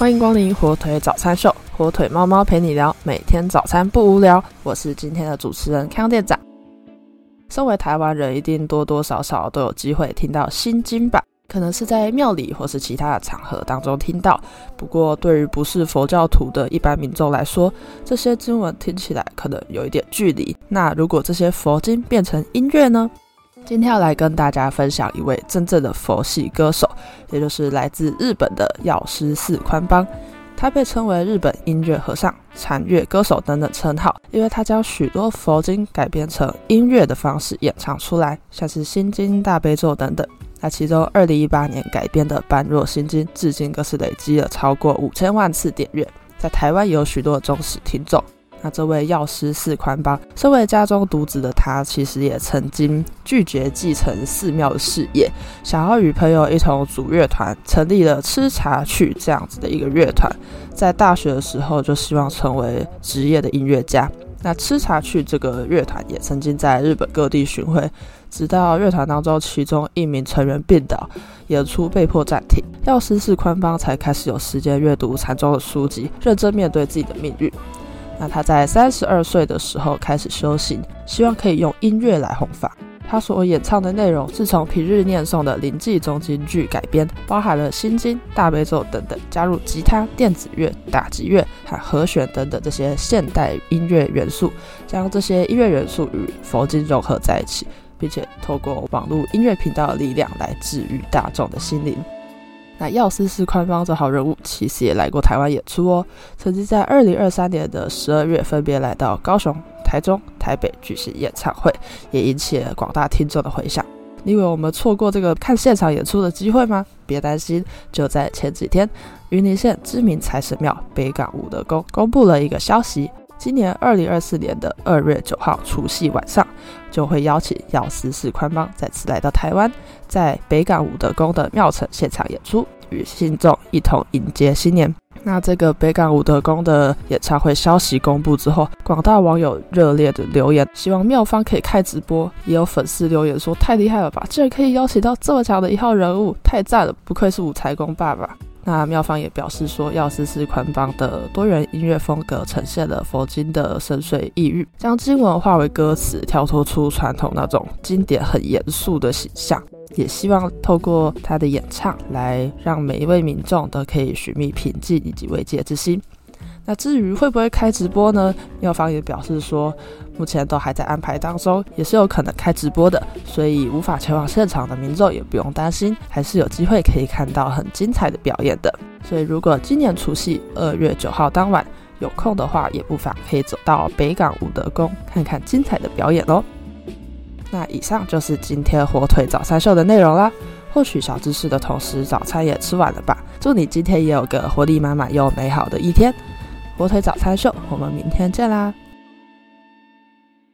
欢迎光临火腿早餐秀，火腿猫猫陪你聊，每天早餐不无聊。我是今天的主持人康店长。身为台湾人，一定多多少少都有机会听到心经吧？可能是在庙里或是其他的场合当中听到。不过，对于不是佛教徒的一般民众来说，这些经文听起来可能有一点距离。那如果这些佛经变成音乐呢？今天要来跟大家分享一位真正的佛系歌手，也就是来自日本的药师寺宽邦。他被称为日本音乐和尚、禅乐歌手等等称号，因为他将许多佛经改编成音乐的方式演唱出来，像是心经、大悲咒等等。那其中二零一八年改编的《般若心经》，至今更是累积了超过五千万次点阅，在台湾也有许多忠实听众。那这位药师寺宽邦，身为家中独子的他，其实也曾经拒绝继承寺庙的事业，想要与朋友一同组乐团，成立了吃茶去这样子的一个乐团。在大学的时候，就希望成为职业的音乐家。那吃茶去这个乐团也曾经在日本各地巡回，直到乐团当中其中一名成员病倒，演出被迫暂停，药师寺宽邦才开始有时间阅读禅宗的书籍，认真面对自己的命运。那他在三十二岁的时候开始修行，希望可以用音乐来弘法。他所演唱的内容是从平日念诵的灵济中京剧改编，包含了心经、大悲咒等等，加入吉他、电子乐、打击乐和和弦等等这些现代音乐元素，将这些音乐元素与佛经融合在一起，并且透过网络音乐频道的力量来治愈大众的心灵。那药师寺宽方这号人物其实也来过台湾演出哦，曾经在二零二三年的十二月分别来到高雄、台中、台北举行演唱会，也引起了广大听众的回响。你以为我们错过这个看现场演出的机会吗？别担心，就在前几天，云林县知名财神庙北港五德宫公布了一个消息。今年二零二四年的二月九号除夕晚上，就会邀请药师寺宽邦再次来到台湾，在北港武德宫的庙城现场演出，与信众一同迎接新年。那这个北港武德宫的演唱会消息公布之后，广大网友热烈的留言，希望庙方可以开直播。也有粉丝留言说：“太厉害了吧，竟然可以邀请到这么强的一号人物，太赞了，不愧是武财公爸爸。”那妙方也表示说，药师寺捆绑的多元音乐风格呈现了佛经的深邃意蕴，将经文化为歌词，跳脱出传统那种经典很严肃的形象，也希望透过他的演唱，来让每一位民众都可以寻觅平静以及慰藉之心。那至于会不会开直播呢？妙方也表示说，目前都还在安排当中，也是有可能开直播的，所以无法前往现场的民众也不用担心，还是有机会可以看到很精彩的表演的。所以如果今年除夕二月九号当晚有空的话，也不妨可以走到北港武德宫看看精彩的表演哦。那以上就是今天火腿早餐秀的内容啦。获取小知识的同时，早餐也吃完了吧？祝你今天也有个活力满满又美好的一天。火腿早餐秀，我们明天见啦！